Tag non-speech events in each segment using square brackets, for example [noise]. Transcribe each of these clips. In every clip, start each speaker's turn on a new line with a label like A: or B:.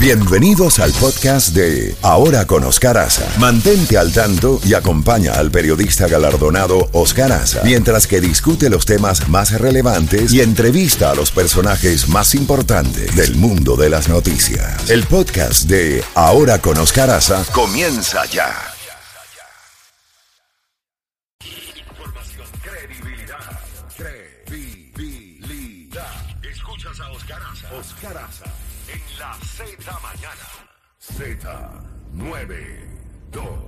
A: Bienvenidos al podcast de Ahora con Oscar Aza. Mantente al tanto y acompaña al periodista galardonado Oscar Aza mientras que discute los temas más relevantes y entrevista a los personajes más importantes del mundo de las noticias. El podcast de Ahora con Oscar Aza comienza ya. Información, credibilidad, credibilidad. Escuchas a Oscar Aza. Oscar Aza en la Z mañana. Z92.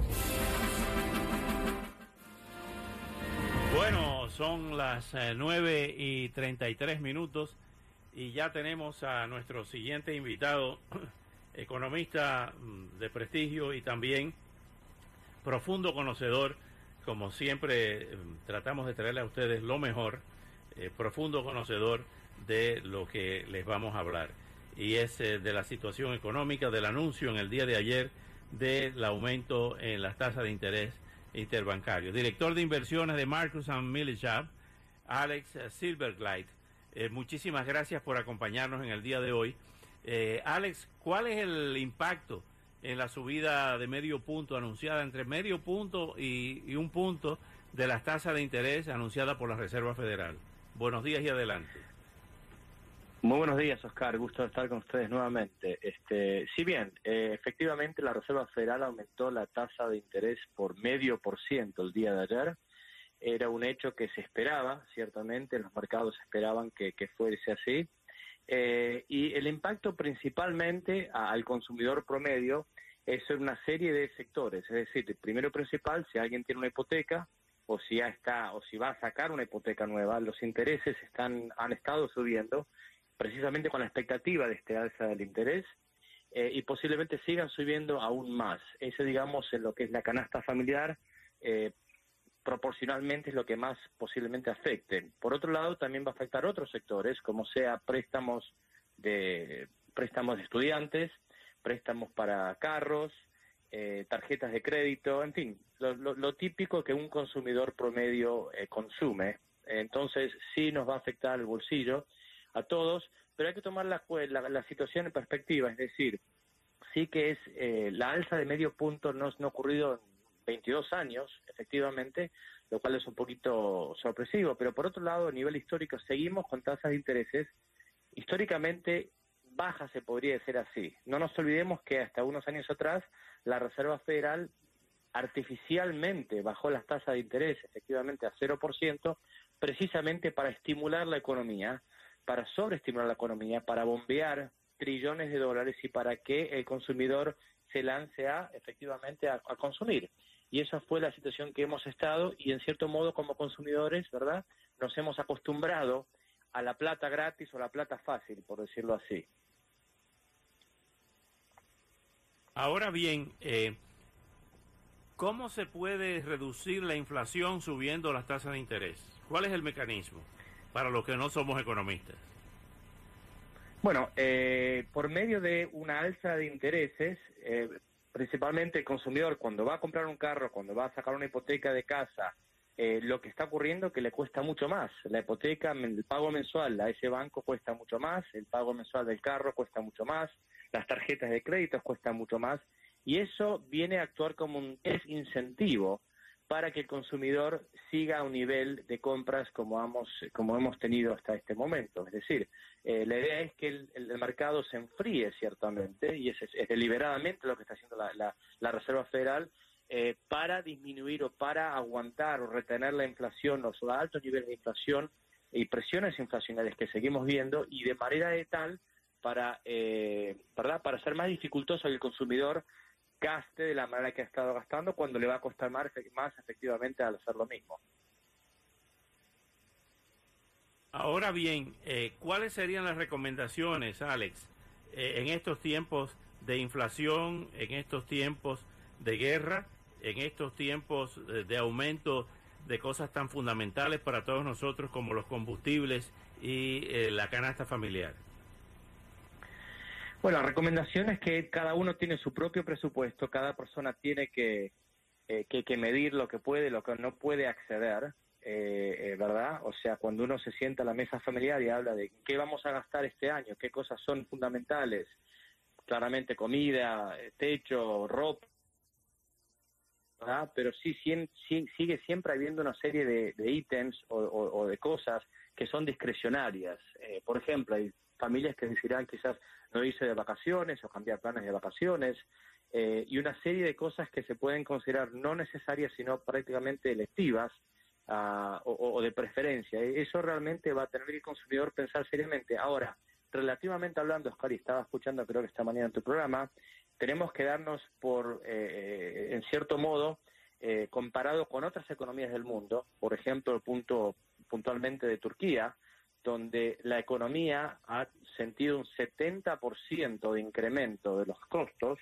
B: Bueno, son las eh, 9 y 33 minutos y ya tenemos a nuestro siguiente invitado, [clears throat] economista mm, de prestigio y también profundo conocedor, como siempre mm, tratamos de traerle a ustedes lo mejor, eh, profundo conocedor de lo que les vamos a hablar y es eh, de la situación económica, del anuncio en el día de ayer del aumento en las tasas de interés interbancario. Director de inversiones de Marcus and Millichap, Alex Silverglide. Eh, muchísimas gracias por acompañarnos en el día de hoy. Eh, Alex, ¿cuál es el impacto en la subida de medio punto anunciada entre medio punto y, y un punto de las tasas de interés anunciada por la Reserva Federal? Buenos días y adelante.
C: Muy buenos días, Oscar. Gusto estar con ustedes nuevamente. Este, si bien, eh, efectivamente, la Reserva Federal aumentó la tasa de interés por medio por ciento el día de ayer. Era un hecho que se esperaba, ciertamente, los mercados esperaban que, fuese así. Eh, y el impacto principalmente al consumidor promedio es en una serie de sectores. Es decir, el primero principal, si alguien tiene una hipoteca o si ya está o si va a sacar una hipoteca nueva, los intereses están han estado subiendo precisamente con la expectativa de este alza del interés eh, y posiblemente sigan subiendo aún más. Ese, digamos, en lo que es la canasta familiar, eh, proporcionalmente es lo que más posiblemente afecte. Por otro lado, también va a afectar otros sectores, como sea préstamos de préstamos de estudiantes, préstamos para carros, eh, tarjetas de crédito, en fin, lo, típico que un consumidor promedio consume. Entonces, sí nos va a afectar el bolsillo a todos, pero hay que tomar la, la, situación en perspectiva, es decir, sí que es eh, la alza de medio punto no, no ha ocurrido en 22 años, efectivamente, lo cual es un poquito sorpresivo, pero por otro lado, a nivel histórico, seguimos con tasas de intereses históricamente bajas, se podría decir así. No nos olvidemos que hasta unos años atrás la Reserva Federal artificialmente bajó las tasas de interés efectivamente a 0%, precisamente para estimular la economía, para sobreestimular la economía, para bombear trillones de dólares y para que el consumidor se lance a efectivamente a, consumir. Y esa fue la situación que hemos estado y en cierto modo como consumidores, ¿verdad? Nos hemos acostumbrado a la plata gratis o la plata fácil, por decirlo así.
B: Ahora bien, eh, ¿cómo se puede reducir la inflación subiendo las tasas de interés? ¿Cuál es el mecanismo? Para los que no somos economistas?
C: Bueno, eh, por medio de una alza de intereses, eh, principalmente el consumidor cuando va a comprar un carro, cuando va a sacar una hipoteca de casa, eh, lo que está ocurriendo es que le cuesta mucho más. La hipoteca, el pago mensual a ese banco cuesta mucho más, el pago mensual del carro cuesta mucho más, las tarjetas de crédito cuestan mucho más, y eso viene a actuar como un desincentivo para que el consumidor siga a un nivel de compras como hemos, como hemos tenido hasta este momento. Es decir, eh, la idea es que el, mercado se enfríe ciertamente, y es, deliberadamente lo que está haciendo la, Reserva Federal, eh, para disminuir o para aguantar o retener la inflación, los altos niveles de inflación y presiones inflacionarias que seguimos viendo, y de manera de tal para, eh, ¿verdad? para hacer más dificultoso al consumidor gaste de la manera que ha estado gastando cuando le va a costar más, más efectivamente al hacer lo mismo.
B: Ahora bien, eh, ¿cuáles serían las recomendaciones, Alex, eh, en estos tiempos de inflación, en estos tiempos de guerra, en estos tiempos eh, de aumento de cosas tan fundamentales para todos nosotros como los combustibles y la canasta familiar?
C: Bueno, la recomendación es que cada uno tiene su propio presupuesto, cada persona tiene que, eh, que, medir lo que puede, lo que no puede acceder, eh, eh, ¿verdad? O sea, cuando uno se sienta a la mesa familiar y habla de qué vamos a gastar este año, qué cosas son fundamentales, claramente comida, eh, techo, ropa, pero sí, sigue siempre habiendo una serie de, ítems o, de cosas que son discrecionarias. Eh, por ejemplo, hay familias que decidirán quizás no irse de vacaciones o cambiar planes de vacaciones, eh, y una serie de cosas que se pueden considerar no necesarias, sino prácticamente electivas ah, o, de preferencia. E, eso realmente va a tener que el consumidor pensar seriamente. Ahora, relativamente hablando, Oscar, y estaba escuchando creo que esta mañana en tu programa, tenemos que darnos por, eh, en cierto modo, eh, comparado con otras economías del mundo, por ejemplo, el punto puntualmente de Turquía, donde la economía ha sentido un 70% de incremento de los costos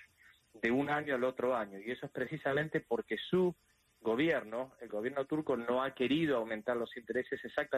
C: de un año al otro año. Y eso es precisamente porque su gobierno, el gobierno turco, no ha querido aumentar los intereses exactamente